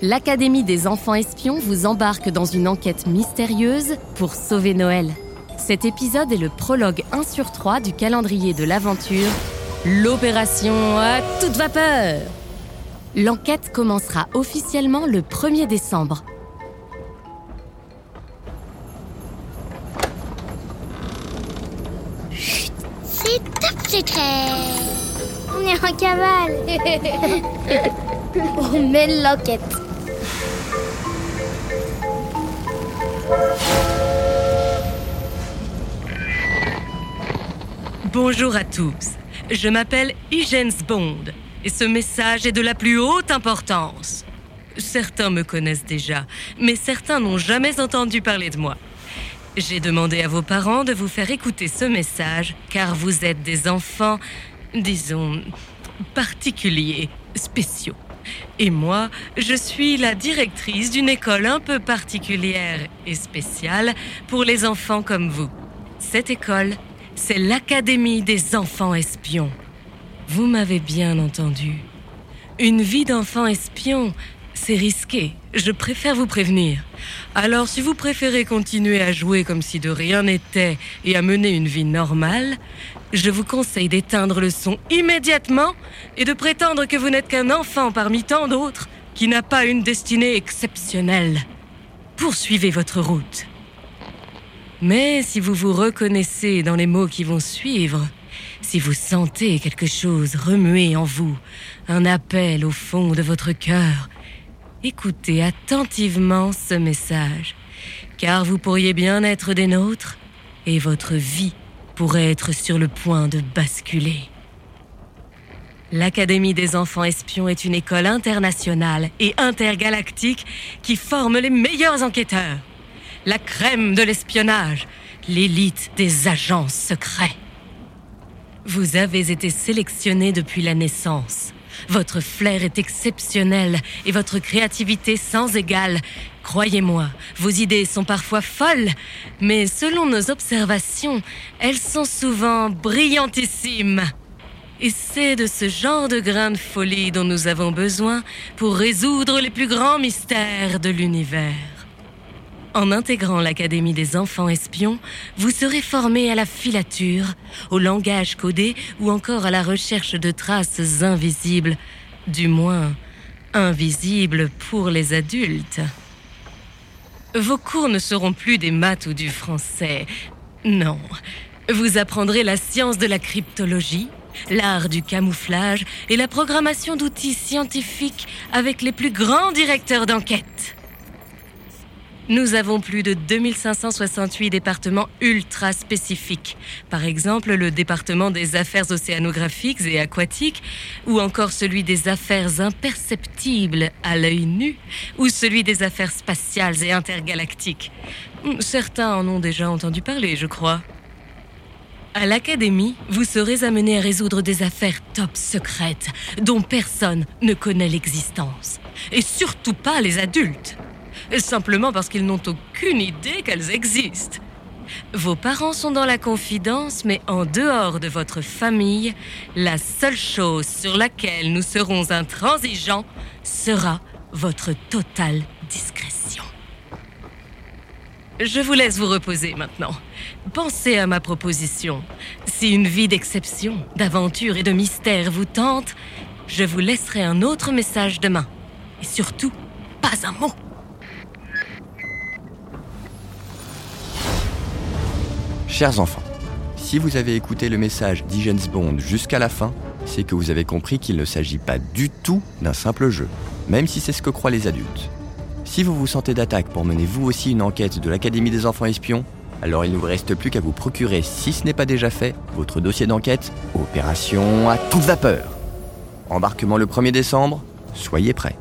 l'Académie des enfants espions vous embarque dans une enquête mystérieuse pour sauver Noël. Cet épisode est le prologue 1 sur 3 du calendrier de l'aventure, l'opération à toute vapeur. L'enquête commencera officiellement le 1er décembre. C'est top secret On est en cavale On mène l'enquête Bonjour à tous, je m'appelle Hygens Bond et ce message est de la plus haute importance. Certains me connaissent déjà, mais certains n'ont jamais entendu parler de moi. J'ai demandé à vos parents de vous faire écouter ce message car vous êtes des enfants, disons, particuliers, spéciaux. Et moi, je suis la directrice d'une école un peu particulière et spéciale pour les enfants comme vous. Cette école, c'est l'Académie des enfants espions. Vous m'avez bien entendu. Une vie d'enfant espion, c'est risqué. Je préfère vous prévenir. Alors si vous préférez continuer à jouer comme si de rien n'était et à mener une vie normale, je vous conseille d'éteindre le son immédiatement et de prétendre que vous n'êtes qu'un enfant parmi tant d'autres qui n'a pas une destinée exceptionnelle. Poursuivez votre route. Mais si vous vous reconnaissez dans les mots qui vont suivre, si vous sentez quelque chose remuer en vous, un appel au fond de votre cœur, écoutez attentivement ce message, car vous pourriez bien être des nôtres et votre vie pourrait être sur le point de basculer. L'Académie des enfants espions est une école internationale et intergalactique qui forme les meilleurs enquêteurs, la crème de l'espionnage, l'élite des agents secrets. Vous avez été sélectionné depuis la naissance. Votre flair est exceptionnel et votre créativité sans égale. Croyez-moi, vos idées sont parfois folles, mais selon nos observations, elles sont souvent brillantissimes. Et c'est de ce genre de grain de folie dont nous avons besoin pour résoudre les plus grands mystères de l'univers. En intégrant l'Académie des enfants espions, vous serez formé à la filature, au langage codé ou encore à la recherche de traces invisibles, du moins invisibles pour les adultes. Vos cours ne seront plus des maths ou du français. Non. Vous apprendrez la science de la cryptologie, l'art du camouflage et la programmation d'outils scientifiques avec les plus grands directeurs d'enquête. Nous avons plus de 2568 départements ultra spécifiques. Par exemple, le département des affaires océanographiques et aquatiques, ou encore celui des affaires imperceptibles à l'œil nu, ou celui des affaires spatiales et intergalactiques. Certains en ont déjà entendu parler, je crois. À l'académie, vous serez amené à résoudre des affaires top secrètes dont personne ne connaît l'existence. Et surtout pas les adultes simplement parce qu'ils n'ont aucune idée qu'elles existent. Vos parents sont dans la confidence, mais en dehors de votre famille, la seule chose sur laquelle nous serons intransigeants sera votre totale discrétion. Je vous laisse vous reposer maintenant. Pensez à ma proposition. Si une vie d'exception, d'aventure et de mystère vous tente, je vous laisserai un autre message demain. Et surtout, pas un mot. Chers enfants, si vous avez écouté le message d'Hygens Bond jusqu'à la fin, c'est que vous avez compris qu'il ne s'agit pas du tout d'un simple jeu, même si c'est ce que croient les adultes. Si vous vous sentez d'attaque pour mener vous aussi une enquête de l'Académie des enfants espions, alors il ne vous reste plus qu'à vous procurer, si ce n'est pas déjà fait, votre dossier d'enquête Opération à toute vapeur. Embarquement le 1er décembre, soyez prêts.